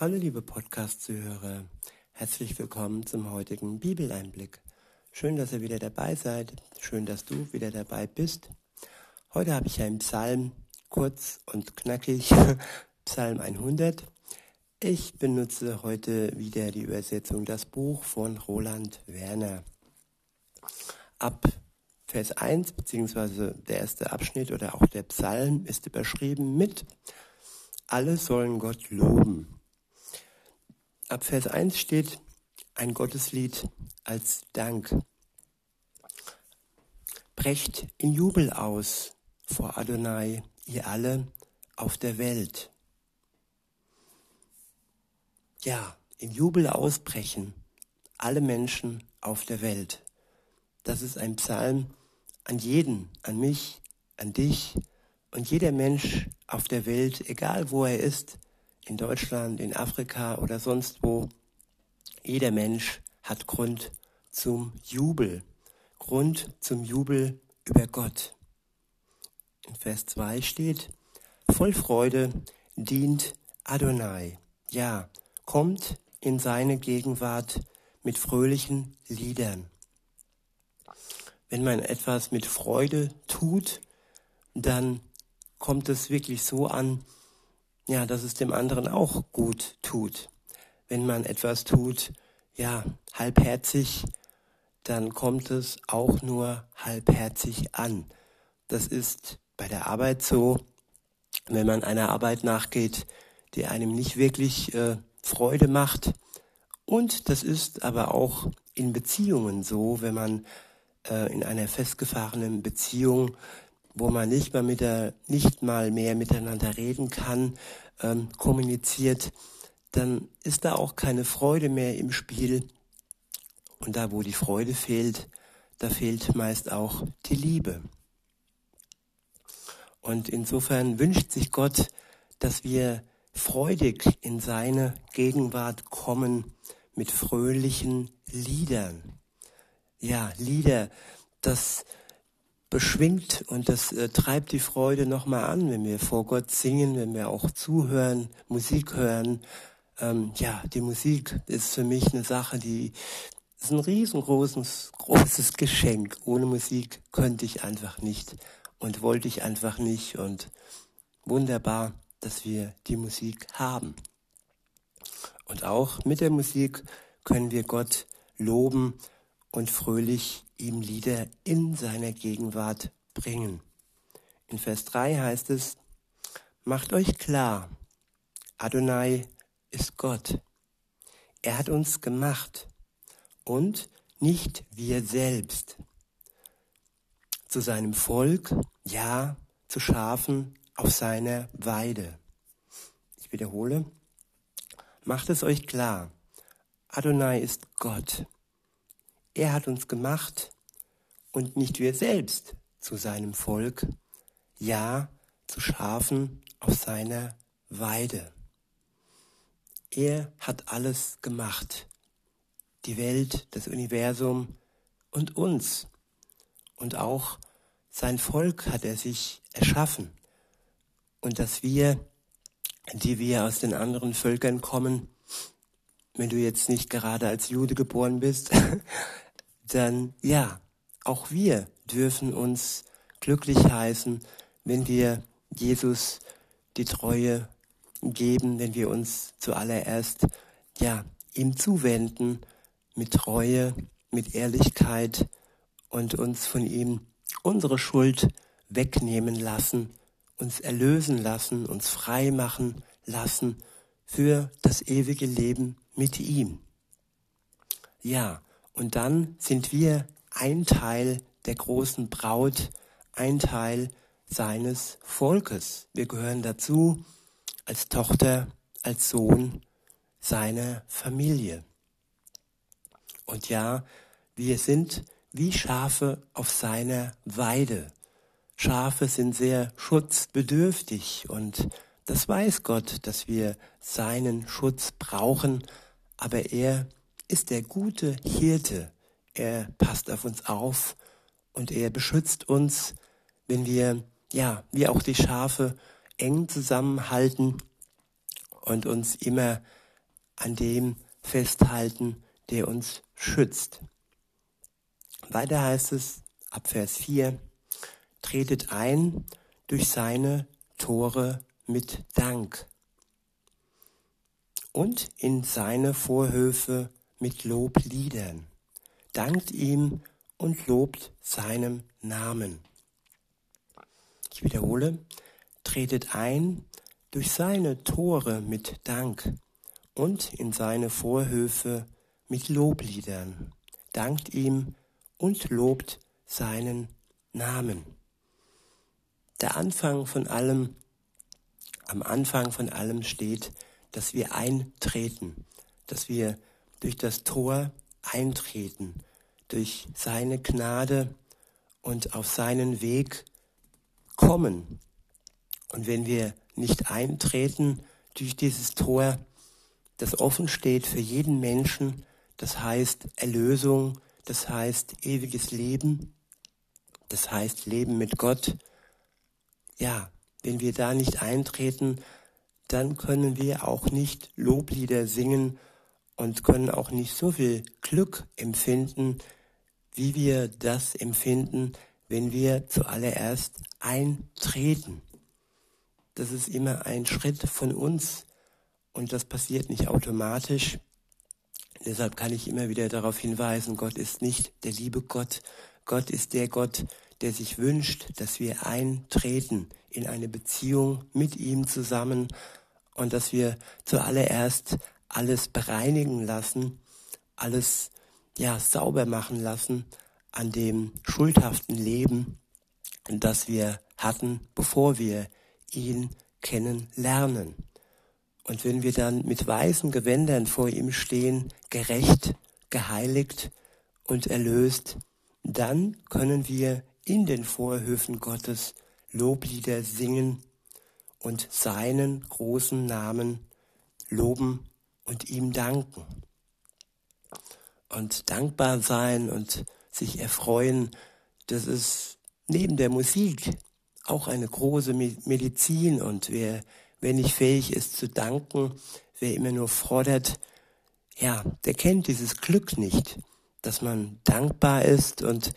Hallo liebe Podcast-Zuhörer, herzlich willkommen zum heutigen Bibeleinblick. Schön, dass ihr wieder dabei seid, schön, dass du wieder dabei bist. Heute habe ich einen Psalm, kurz und knackig, Psalm 100. Ich benutze heute wieder die Übersetzung Das Buch von Roland Werner. Ab Vers 1, beziehungsweise der erste Abschnitt oder auch der Psalm ist überschrieben mit Alle sollen Gott loben. Ab Vers 1 steht ein Gotteslied als Dank. Brecht in Jubel aus vor Adonai, ihr alle auf der Welt. Ja, in Jubel ausbrechen, alle Menschen auf der Welt. Das ist ein Psalm an jeden, an mich, an dich und jeder Mensch auf der Welt, egal wo er ist, in Deutschland, in Afrika oder sonst wo. Jeder Mensch hat Grund zum Jubel. Grund zum Jubel über Gott. In Vers 2 steht, voll Freude dient Adonai. Ja, kommt in seine Gegenwart mit fröhlichen Liedern. Wenn man etwas mit Freude tut, dann kommt es wirklich so an, ja, dass es dem anderen auch gut tut. Wenn man etwas tut, ja, halbherzig, dann kommt es auch nur halbherzig an. Das ist bei der Arbeit so, wenn man einer Arbeit nachgeht, die einem nicht wirklich äh, Freude macht. Und das ist aber auch in Beziehungen so, wenn man äh, in einer festgefahrenen Beziehung wo man nicht mal, mit der, nicht mal mehr miteinander reden kann, ähm, kommuniziert, dann ist da auch keine Freude mehr im Spiel. Und da, wo die Freude fehlt, da fehlt meist auch die Liebe. Und insofern wünscht sich Gott, dass wir freudig in seine Gegenwart kommen mit fröhlichen Liedern. Ja, Lieder, das beschwingt und das äh, treibt die Freude nochmal an, wenn wir vor Gott singen, wenn wir auch zuhören, Musik hören. Ähm, ja, die Musik ist für mich eine Sache, die ist ein riesengroßes großes Geschenk. Ohne Musik könnte ich einfach nicht und wollte ich einfach nicht und wunderbar, dass wir die Musik haben. Und auch mit der Musik können wir Gott loben und fröhlich ihm Lieder in seiner Gegenwart bringen. In Vers 3 heißt es, Macht euch klar, Adonai ist Gott. Er hat uns gemacht und nicht wir selbst. Zu seinem Volk, ja, zu Schafen auf seiner Weide. Ich wiederhole, macht es euch klar, Adonai ist Gott. Er hat uns gemacht und nicht wir selbst zu seinem Volk, ja zu Schafen auf seiner Weide. Er hat alles gemacht, die Welt, das Universum und uns. Und auch sein Volk hat er sich erschaffen. Und dass wir, die wir aus den anderen Völkern kommen, wenn du jetzt nicht gerade als Jude geboren bist, dann ja, auch wir dürfen uns glücklich heißen, wenn wir Jesus die Treue geben, wenn wir uns zuallererst ja ihm zuwenden mit Treue, mit Ehrlichkeit und uns von ihm unsere Schuld wegnehmen lassen, uns erlösen lassen, uns frei machen lassen für das ewige Leben mit ihm. Ja, und dann sind wir ein Teil der großen Braut, ein Teil seines Volkes. Wir gehören dazu als Tochter, als Sohn seiner Familie. Und ja, wir sind wie Schafe auf seiner Weide. Schafe sind sehr schutzbedürftig und das weiß Gott, dass wir seinen Schutz brauchen, aber er ist der gute Hirte. Er passt auf uns auf und er beschützt uns, wenn wir, ja, wie auch die Schafe, eng zusammenhalten und uns immer an dem festhalten, der uns schützt. Weiter heißt es ab Vers 4, tretet ein durch seine Tore mit Dank und in seine Vorhöfe mit Lobliedern. Dankt ihm und lobt seinem Namen. Ich wiederhole, tretet ein durch seine Tore mit Dank und in seine Vorhöfe mit Lobliedern. Dankt ihm und lobt seinen Namen. Der Anfang von allem, am Anfang von allem steht, dass wir eintreten, dass wir durch das Tor eintreten, durch seine Gnade und auf seinen Weg kommen. Und wenn wir nicht eintreten durch dieses Tor, das offen steht für jeden Menschen, das heißt Erlösung, das heißt ewiges Leben, das heißt Leben mit Gott. Ja, wenn wir da nicht eintreten, dann können wir auch nicht Loblieder singen und können auch nicht so viel Glück empfinden, wie wir das empfinden, wenn wir zuallererst eintreten. Das ist immer ein Schritt von uns und das passiert nicht automatisch. Deshalb kann ich immer wieder darauf hinweisen, Gott ist nicht der liebe Gott. Gott ist der Gott, der sich wünscht, dass wir eintreten in eine Beziehung mit ihm zusammen und dass wir zuallererst alles bereinigen lassen, alles ja sauber machen lassen an dem schuldhaften Leben, das wir hatten, bevor wir ihn kennenlernen. Und wenn wir dann mit weißen Gewändern vor ihm stehen, gerecht, geheiligt und erlöst, dann können wir in den Vorhöfen Gottes Loblieder singen und seinen großen Namen loben und ihm danken. Und dankbar sein und sich erfreuen, das ist neben der Musik auch eine große Medizin. Und wer, wer nicht fähig ist zu danken, wer immer nur fordert, ja, der kennt dieses Glück nicht, dass man dankbar ist und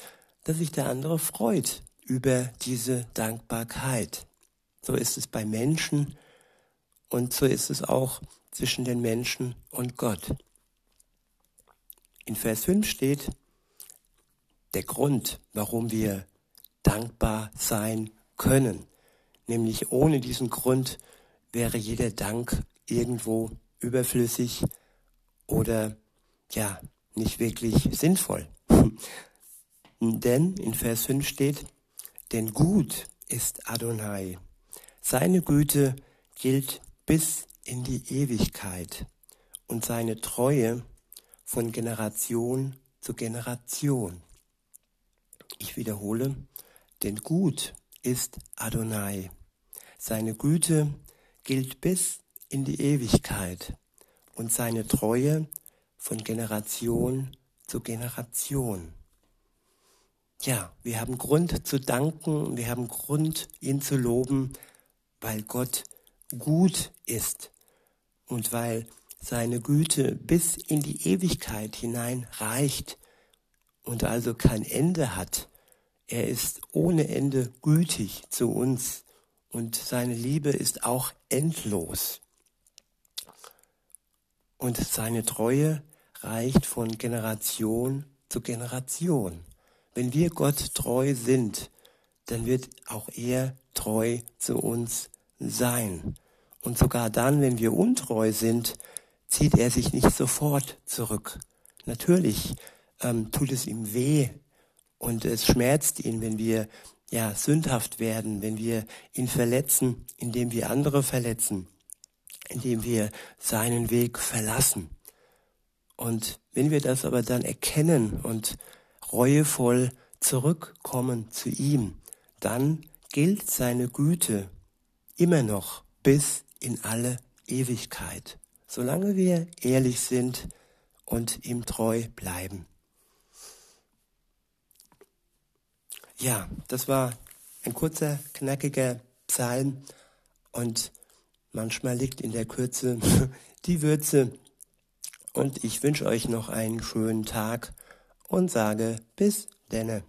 dass sich der andere freut über diese Dankbarkeit. So ist es bei Menschen und so ist es auch zwischen den Menschen und Gott. In Vers 5 steht der Grund, warum wir dankbar sein können. Nämlich ohne diesen Grund wäre jeder Dank irgendwo überflüssig oder ja, nicht wirklich sinnvoll. Denn in Vers 5 steht, denn gut ist Adonai, seine Güte gilt bis in die Ewigkeit und seine Treue von Generation zu Generation. Ich wiederhole, denn gut ist Adonai. Seine Güte gilt bis in die Ewigkeit und seine Treue von Generation zu Generation. Ja, wir haben Grund zu danken, wir haben Grund, ihn zu loben, weil Gott gut ist und weil seine Güte bis in die Ewigkeit hinein reicht und also kein Ende hat. Er ist ohne Ende gütig zu uns und seine Liebe ist auch endlos. Und seine Treue reicht von Generation zu Generation. Wenn wir Gott treu sind, dann wird auch er treu zu uns sein. Und sogar dann, wenn wir untreu sind, zieht er sich nicht sofort zurück. Natürlich ähm, tut es ihm weh und es schmerzt ihn, wenn wir ja sündhaft werden, wenn wir ihn verletzen, indem wir andere verletzen, indem wir seinen Weg verlassen. Und wenn wir das aber dann erkennen und reuevoll zurückkommen zu ihm, dann gilt seine Güte immer noch bis in alle Ewigkeit, solange wir ehrlich sind und ihm treu bleiben. Ja, das war ein kurzer, knackiger Psalm und manchmal liegt in der Kürze die Würze und ich wünsche euch noch einen schönen Tag und sage bis denne.